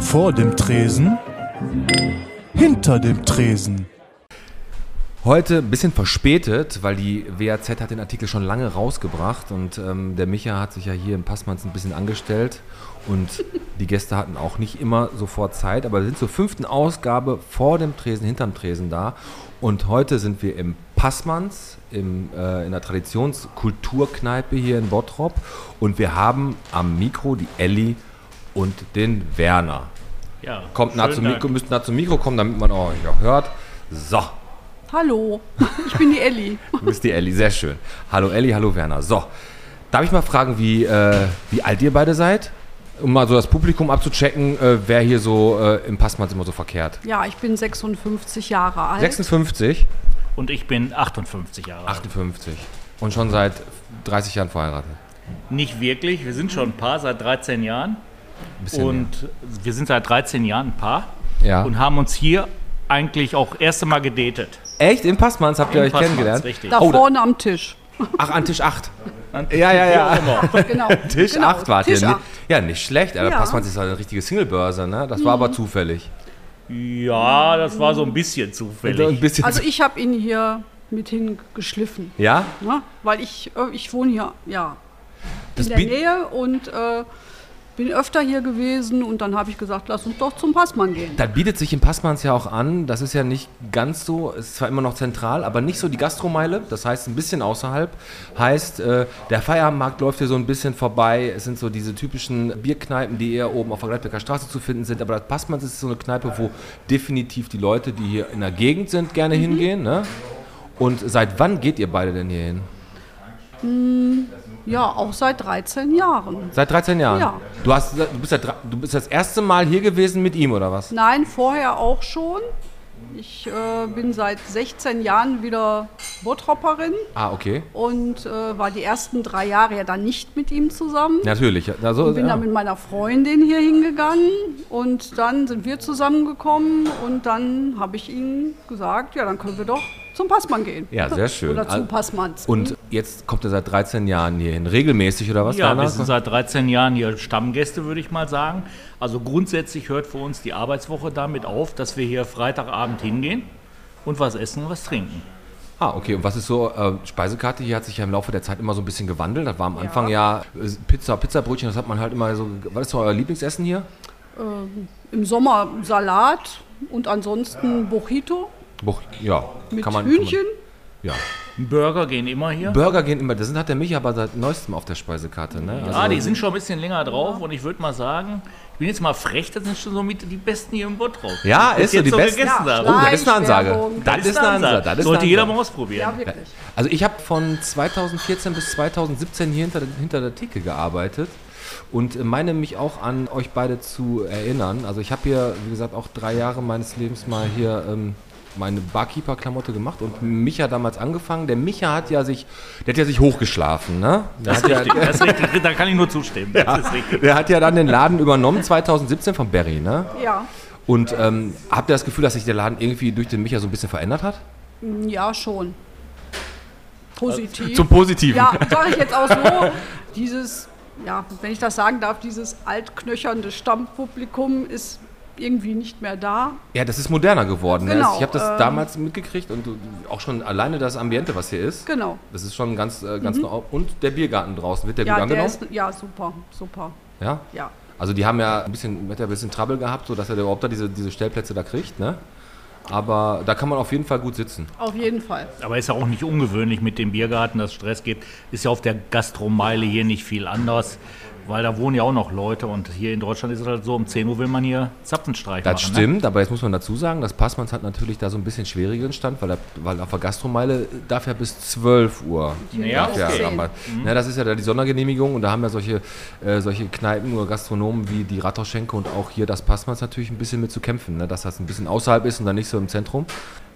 Vor dem Tresen, hinter dem Tresen. Heute ein bisschen verspätet, weil die WAZ hat den Artikel schon lange rausgebracht und ähm, der Micha hat sich ja hier im Passmanns ein bisschen angestellt und die Gäste hatten auch nicht immer sofort Zeit, aber wir sind zur fünften Ausgabe vor dem Tresen, hinterm Tresen da und heute sind wir im Passmanns, im, äh, in der Traditionskulturkneipe hier in Bottrop und wir haben am Mikro die Elli und den Werner. Ja, Kommt nah zum. Mikro, müsst nah zum Mikro kommen, damit man euch auch hört. So, Hallo, ich bin die Elli. Du bist die Elli, sehr schön. Hallo Elli, hallo Werner. So, darf ich mal fragen, wie, äh, wie alt ihr beide seid? Um mal so das Publikum abzuchecken, äh, wer hier so äh, im Passmanns immer so verkehrt. Ja, ich bin 56 Jahre alt. 56, Und ich bin 58 Jahre alt. 58 und schon seit 30 Jahren verheiratet. Nicht wirklich, wir sind schon ein Paar seit 13 Jahren. Ein bisschen Und wir sind seit 13 Jahren ein Paar. mehr. ja. Und haben uns hier eigentlich auch erste Mal gedatet. Echt? Im Passmanns habt ihr Im euch Passmanns, kennengelernt? richtig. Da Oh, da- vorne am Tisch. Ach, an Tisch 8. An- Ja, ja, ja. Genau. Tisch genau. 8 wart Tisch ihr. acht. Ja, nicht schlecht. Aber Ja. Passmanns ist halt eine richtige Singlebörse, ne? Das war aber zufällig. Ja, das war so ein bisschen Ein zufällig. bisschen Also ich habe ihn hier mit hingeschliffen. ja? Ne? Weil ich, äh, ich wohne hier ja, Das in der biet- Nähe und äh, bin öfter hier gewesen und dann habe ich gesagt, lass uns doch zum Passmann gehen. Das bietet sich im Passmanns ja auch an. Das ist ja nicht ganz so, es ist zwar immer noch zentral, aber nicht so die Gastromeile. Das heißt, ein bisschen außerhalb. Heißt, äh, der Feierabendmarkt läuft hier so ein bisschen vorbei. Es sind so diese typischen Bierkneipen, die eher oben auf der Gladbecker Straße zu finden sind. Aber das Passmanns ist so eine Kneipe, wo definitiv die Leute, die hier in der Gegend sind, Mhm. gerne hingehen. Ne? Und seit wann geht ihr beide denn hier hin? Ja, auch seit 13 Jahren. Seit 13 Jahren? Ja. Du, hast, du, bist dre- du bist das erste Mal hier gewesen mit ihm, oder was? Nein, vorher auch schon. Ich äh, bin seit 16 Jahren wieder Bottropperin Ah, okay. und äh, war die ersten drei Jahre ja dann nicht mit ihm zusammen. Natürlich. Also, Und bin ja. dann mit meiner Freundin hier hingegangen und dann sind wir zusammengekommen und dann habe ich ihm gesagt, ja, dann können wir doch zum Passmann gehen. Ja, sehr schön. Oder zum Passmanns. Und jetzt kommt er seit 13 Jahren hierhin. Regelmäßig oder was? Ja, Werner? wir sind seit 13 Jahren hier Stammgäste, würde ich mal sagen. Also grundsätzlich hört für uns die Arbeitswoche damit auf, dass wir hier Freitagabend hingehen und was essen und was trinken. ah, okay. Und was ist so, äh, Speisekarte hier hat sich ja im Laufe der Zeit immer so ein bisschen gewandelt. Das war am Anfang ja, äh, Pizza, Pizzabrötchen, das hat man halt immer so. Was ist so euer Lieblingsessen hier? Im Sommer Salat und ansonsten Burrito Buch, ja, mit kann man. Hühnchen. Kann man, ja. Burger gehen immer hier. Burger gehen immer, das sind, hat der Micha aber seit neuestem auf der Speisekarte, ne? Ja, die sind schon ein bisschen länger drauf und ich würde mal sagen, ich bin jetzt mal frech, das sind schon so mit die Besten hier im Bottrop. Ja, ist so, die so besten. Ja. Oh, das ist eine Ansage. Schleichwerbung. Das ist eine Ansage. Das Sollte jeder mal ausprobieren. Ja, wirklich. Also ich habe von 2014 bis 2017 hier hinter, hinter der Theke gearbeitet und meine mich auch an euch beide zu erinnern. Also ich habe hier, wie gesagt, auch drei Jahre meines Lebens mal hier ähm, meine Barkeeper-Klamotte gemacht und Micha damals angefangen. Der Micha hat ja sich, der hat ja sich hochgeschlafen, ne? Der Das hat ist ja, richtig, das ist richtig. Da kann ich nur zustimmen. Das ist richtig. der hat ja dann den Laden übernommen 2017 von Barry, ne? Ja, Und ähm, habt ihr das Gefühl, dass sich der Laden irgendwie durch den Micha so ein bisschen verändert hat? ja schon. Positiv. Zum Positiven. Ja, sage ich jetzt auch so. Dieses, ja, wenn ich das sagen darf, dieses altknöchernde Stammpublikum ist irgendwie nicht mehr da. Ja, das ist moderner geworden. ne? Genau, Ich habe das ähm, damals mitgekriegt und auch schon alleine das Ambiente, was hier ist. Genau. Das ist schon ganz, äh, ganz neu. Und der Biergarten draußen, wird der gut Ja, der angenommen? ist, ja, super, super. ja? Ja. Also die haben ja ein bisschen, hat ja ein bisschen Trouble gehabt, sodass er überhaupt da diese, diese Stellplätze da kriegt, ne? Aber da kann man auf jeden Fall gut sitzen. Auf jeden Fall. Aber ist ja auch nicht ungewöhnlich mit dem Biergarten, dass es Stress gibt. Ist ja auf der Gastromeile hier nicht viel anders, weil da wohnen ja auch noch Leute und hier in Deutschland ist es halt so, um 10 Uhr will man hier Zapfenstreich Das machen. Ne? stimmt, aber jetzt muss man dazu sagen, das Passmanns hat natürlich da so ein bisschen schwierigeren Stand, weil, er, weil auf der Gastromeile darf er bis 12 Uhr. Ja, Ja, okay. aber, ne, das ist ja da die Sondergenehmigung und da haben ja solche, äh, solche Kneipen oder Gastronomen wie die Ratauschenke und auch hier das Passmanns natürlich ein bisschen mit zu kämpfen, ne, dass das ein bisschen außerhalb ist und dann nicht so im Zentrum.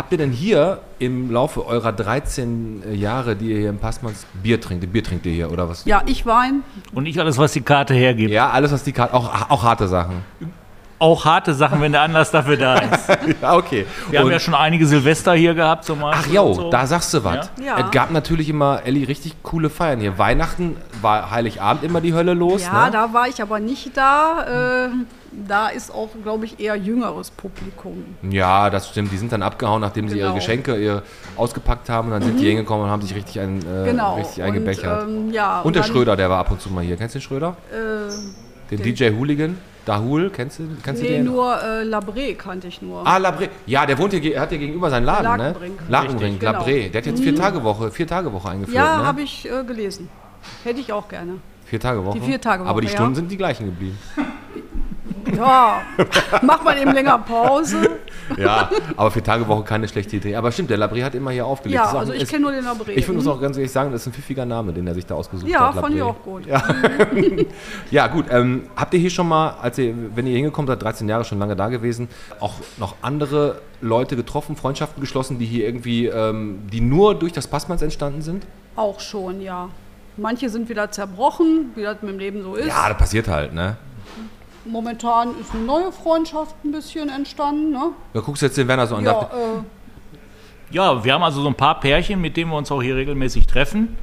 Habt ihr denn hier im Laufe eurer 13 Jahre, die ihr hier im Passmanns Bier trinkt, Bier trinkt ihr hier oder was? Ja, ich Wein. Und nicht alles, was die Karte hergibt. Ja, alles was die Karte, auch, auch harte Sachen. Auch harte Sachen, wenn der Anlass dafür da ist. ja, okay. Wir haben Und- ja schon einige Silvester hier gehabt zum Ach Beispiel. jo, und so. da sagst du was. Ja. Es gab natürlich immer, Elli, richtig coole Feiern hier. Weihnachten war Heiligabend immer die Hölle los. Ja, ne? da war ich aber nicht da. Äh, da ist auch, glaube ich, eher jüngeres Publikum. Ja, das stimmt. Die sind dann abgehauen, nachdem sie ihre Genau. Mhm. Geschenke ihr ausgepackt haben. Und dann sind die hingekommen und haben sich richtig, ein, äh, Genau. richtig eingebechert. Und, ähm, ja, und der dann, Schröder, der war ab und zu mal hier. Kennst du den Schröder? Äh, Den Den- DJ Hooligan? Dahul, kennst du, kennst du nee, den? nur äh, Labré kannte ich nur. Ah, Labré. Ja, der wohnt hier, hat hier gegenüber seinen Laden, Lakenbrink. ne? Lakenbrink, Richtig, genau. Labré. Der hat jetzt vier Tage Woche, vier Tage Woche eingeführt, ja, ne? habe ich äh, gelesen. Hätte ich auch gerne. Vier Tage Woche. Die vier Tage Aber die Woche, Stunden ja. sind die gleichen geblieben. Ja, macht man eben länger Pause. Ja, aber vier Tage Woche keine schlechte Idee. Aber stimmt, der Labré hat immer hier aufgelegt. Ja, also ich kenne nur den Labré. Ich muss auch ganz ehrlich sagen, das ist ein pfiffiger Name, den er sich da ausgesucht Ja, hat. fand ich auch gut. Ja, gut. Ähm, habt ihr hier schon mal, als ihr, wenn ihr hingekommen seid, 13 Jahre schon lange da gewesen, auch noch andere Leute getroffen, Freundschaften geschlossen, die hier irgendwie, ähm, die nur durch das Passmanns entstanden sind? Auch schon, ja. Manche sind wieder zerbrochen, wie das mit dem Leben so ist. Ja, das passiert halt, ne? Momentan ist eine neue Freundschaft ein bisschen entstanden. Ne? Da guckst du jetzt den Werner so an. Ja, dachte, äh, Ja, wir haben also so ein paar Pärchen, mit denen wir uns auch hier regelmäßig treffen.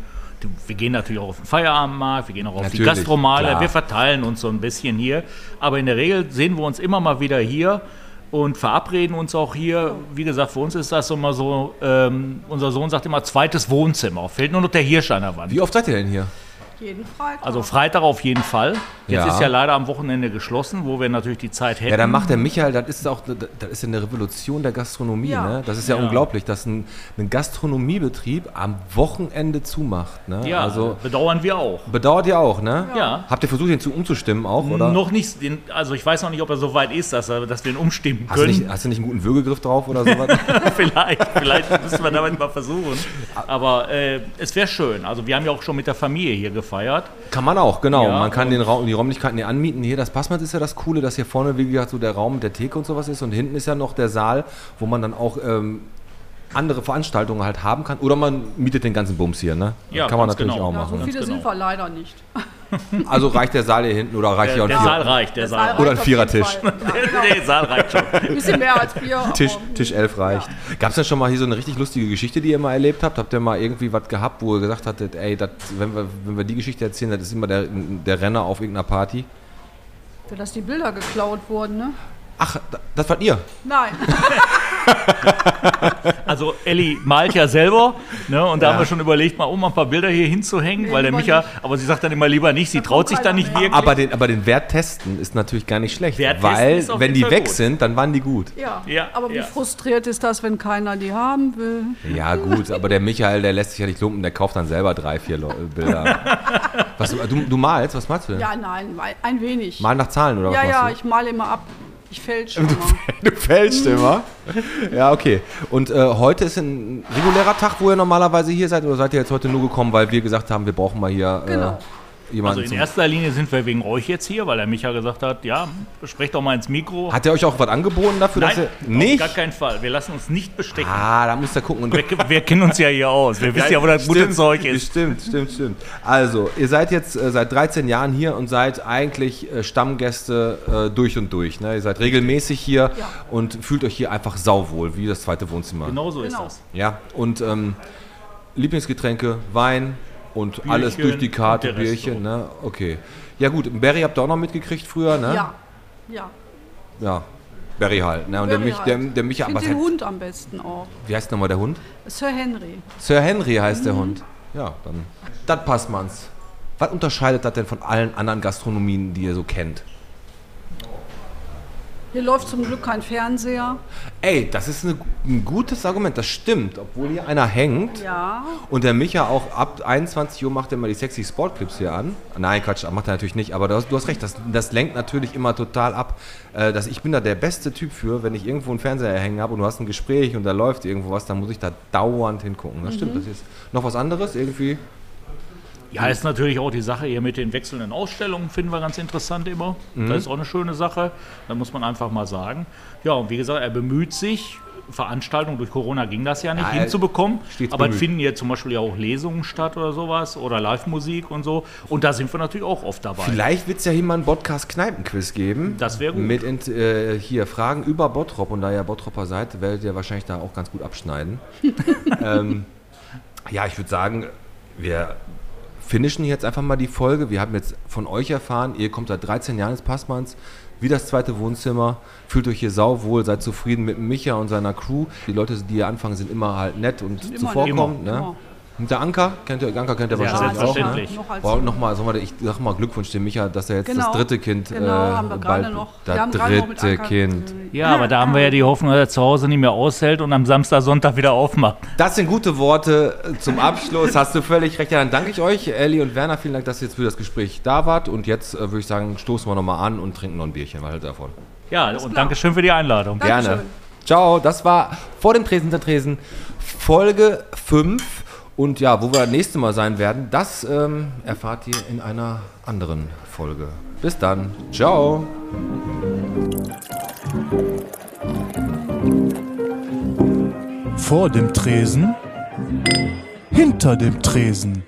Wir gehen natürlich auch auf den Feierabendmarkt, wir gehen auch auf die Gastromale, klar. wir verteilen uns so ein bisschen hier. Aber in der Regel sehen wir uns immer mal wieder hier und verabreden uns auch hier. Wie gesagt, für uns ist das immer so, ähm, unser Sohn sagt immer zweites Wohnzimmer. Fehlt nur noch der Hirsch an der Wand. wie oft seid ihr denn hier? Jeden Freitag. Also Freitag auf jeden Fall. Jetzt Ja. ist ja leider am Wochenende geschlossen, wo wir natürlich die Zeit hätten. Ja, dann macht der Michael, das ist auch, das ist ja eine Revolution der Gastronomie, Ja. ne? Das ist ja, Ja. unglaublich, dass ein, ein Gastronomiebetrieb am Wochenende zumacht, ne? ja, Also, bedauern wir auch. bedauert ihr auch, ne? Ja. Habt ihr versucht, ihn zu umzustimmen auch, oder? Noch nicht, den, also ich weiß noch nicht, ob er so weit ist, dass, er, dass wir ihn umstimmen Hast du, können. nicht, hast du nicht einen guten Würgegriff drauf oder sowas? vielleicht, vielleicht müssen wir damit mal versuchen. Aber äh, es wäre schön. Also wir haben ja auch schon mit der Familie hier gefeiert. kann man auch, genau. Ja, man kann den Raum, die Räumlichkeiten hier anmieten. Hier, das Passmann ist ja das Coole, dass hier vorne, wie gesagt, so der Raum mit der Theke und sowas ist. Und hinten ist ja noch der Saal, wo man dann auch ähm, andere Veranstaltungen halt haben kann. Oder man mietet den ganzen Bums hier, ne? Ja, kann man natürlich genau. auch ja, machen. so ne? viele genau. sind wir leider nicht. Also reicht der Saal hier hinten oder reicht hier Der, auch der ein Saal Vier reicht, der Saal reicht. Oder ein Vierertisch. Ja, genau. Der Saal reicht schon. Ein bisschen mehr als Bier. aber- Tisch, Tisch 11 reicht. Gab es denn schon mal hier so eine richtig lustige Geschichte, die ihr mal erlebt habt? Habt ihr mal irgendwie was gehabt, wo ihr gesagt hattet, ey, das, wenn, wir, wenn wir die Geschichte erzählen, das ist immer der, der Renner auf irgendeiner Party? Dass die Bilder geklaut wurden, ne? Ach, das wart ihr? Nein. Also Elli malt ja selber, ne? Und da Ja. haben wir schon überlegt, mal um ein paar Bilder hier hinzuhängen, Nee, weil der Micha, nicht. aber sie sagt dann immer lieber nicht, sie Da traut sich da keiner nicht mehr. wirklich. Aber den, aber den Wert testen ist natürlich gar nicht schlecht. Wert weil, wenn die Fall weg gut. sind, dann waren die gut. Ja. Ja, aber wie ja. frustriert ist das, wenn keiner die haben will? Ja, gut, aber der Michael, der lässt sich ja nicht lumpen, der kauft dann selber drei, vier Bilder. Was, du, du malst? Was malst du denn? Ja, nein, ein wenig. Mal nach Zahlen oder was ja, ja, ich male immer ab. Ich fälsche immer. du? Du fälschst immer. Ja, okay. Und äh, heute ist ein regulärer Tag, wo ihr normalerweise hier seid, oder seid ihr jetzt heute nur gekommen, weil wir gesagt haben, wir brauchen mal hier äh, Genau. Jemanden Also in erster Linie sind wir wegen euch jetzt hier, weil der Micha gesagt hat, ja, sprecht doch mal ins Mikro. Hat er euch auch was angeboten dafür, Nein, dass auf ihr. Nicht? gar keinen Fall. Wir lassen uns nicht bestechen. Ah, da müsst ihr gucken. Wir, wir kennen uns ja hier aus. Wir wissen ja, wo das gute Stimmt, Zeug ist. Stimmt, stimmt, stimmt. Also, ihr seid jetzt äh, seit 13 Jahren hier und seid eigentlich äh, Stammgäste äh, durch und durch. Ne? Ihr seid regelmäßig hier Ja. und fühlt euch hier einfach sauwohl, wie das zweite Wohnzimmer. Genau so ist Genau. das. Ja, und ähm, Lieblingsgetränke, Wein und alles Bierchen durch die Karte, der Bierchen, ne? Okay. Ja gut, Barry habt ihr auch noch mitgekriegt früher, ne? Ja. Ja. Ja. Barry halt, ne? Und der, Barry mich, der, halt. der Micha, Ich was finde den heißt, Hund am besten auch. wie heißt nochmal der Hund? Sir Henry. Sir Henry heißt Mhm. der Hund. Ja, dann. Das passt man's. Was unterscheidet das denn von allen anderen Gastronomien, die ihr so kennt? Hier läuft zum Glück kein Fernseher. Ey, das ist eine, ein gutes Argument, das stimmt. Obwohl hier einer hängt Ja. und der Micha auch ab 21 Uhr macht er immer die sexy Sportclips hier an. Nein, Quatsch, macht er natürlich nicht, aber du hast, du hast recht, das, das lenkt natürlich immer total ab. Äh, dass ich bin da der beste Typ für, wenn ich irgendwo einen Fernseher hängen habe und du hast ein Gespräch und da läuft irgendwo was, dann muss ich da dauernd hingucken. Das Mhm. stimmt, das ist noch was anderes irgendwie. Ja, ist natürlich auch die Sache hier mit den wechselnden Ausstellungen, finden wir ganz interessant immer. Mhm. Das ist auch eine schöne Sache. Da muss man einfach mal sagen. Ja, und wie gesagt, er bemüht sich. Veranstaltungen durch Corona ging das ja nicht Ja, hinzubekommen. Aber es bemüht. finden hier zum Beispiel ja auch Lesungen statt oder sowas oder Live-Musik und so. Und da sind wir natürlich auch oft dabei. Vielleicht wird es ja hier mal einen Podcast-Kneipen-Quiz geben. Das wäre gut. Mit äh, hier Fragen über Bottrop und da ihr Bottropper seid, werdet ihr wahrscheinlich da auch ganz gut abschneiden. ähm, ja, ich würde sagen, wir finishen jetzt einfach mal die Folge. Wir haben jetzt von euch erfahren, ihr kommt seit 13 Jahren ins Passmanns, wie das zweite Wohnzimmer, fühlt euch hier sauwohl, seid zufrieden mit Micha und seiner Crew. Die Leute, die hier anfangen, sind immer halt nett und immer zuvorkommend. Ne? Und der Anker, kennt ihr, Anker kennt ihr Ja, wahrscheinlich auch. Ne? Noch Boah, nochmal, sag mal, ich sag mal Glückwunsch dem Micha, dass er jetzt Genau. das dritte Kind Genau, äh, haben wir gerade bald- noch. Das noch dritte Kind. Ja, aber da haben wir ja die Hoffnung, dass er zu Hause nicht mehr aushält und am Samstag, Sonntag wieder aufmacht. Das sind gute Worte zum Abschluss. Hast du völlig recht. Ja, dann danke ich euch, Elli und Werner. Vielen Dank, dass ihr jetzt für das Gespräch da wart. Und jetzt äh, würde ich sagen, stoßen wir nochmal an und trinken noch ein Bierchen. Was haltet ihr davon? Ja, und klar. Dankeschön für die Einladung. Gerne. Dankeschön. Ciao. Das war vor dem Tresen der Tresen Folge 5. Und ja, wo wir das nächste Mal sein werden, das ähm, erfahrt ihr in einer anderen Folge. Bis dann. Ciao. Vor dem Tresen, hinter dem Tresen.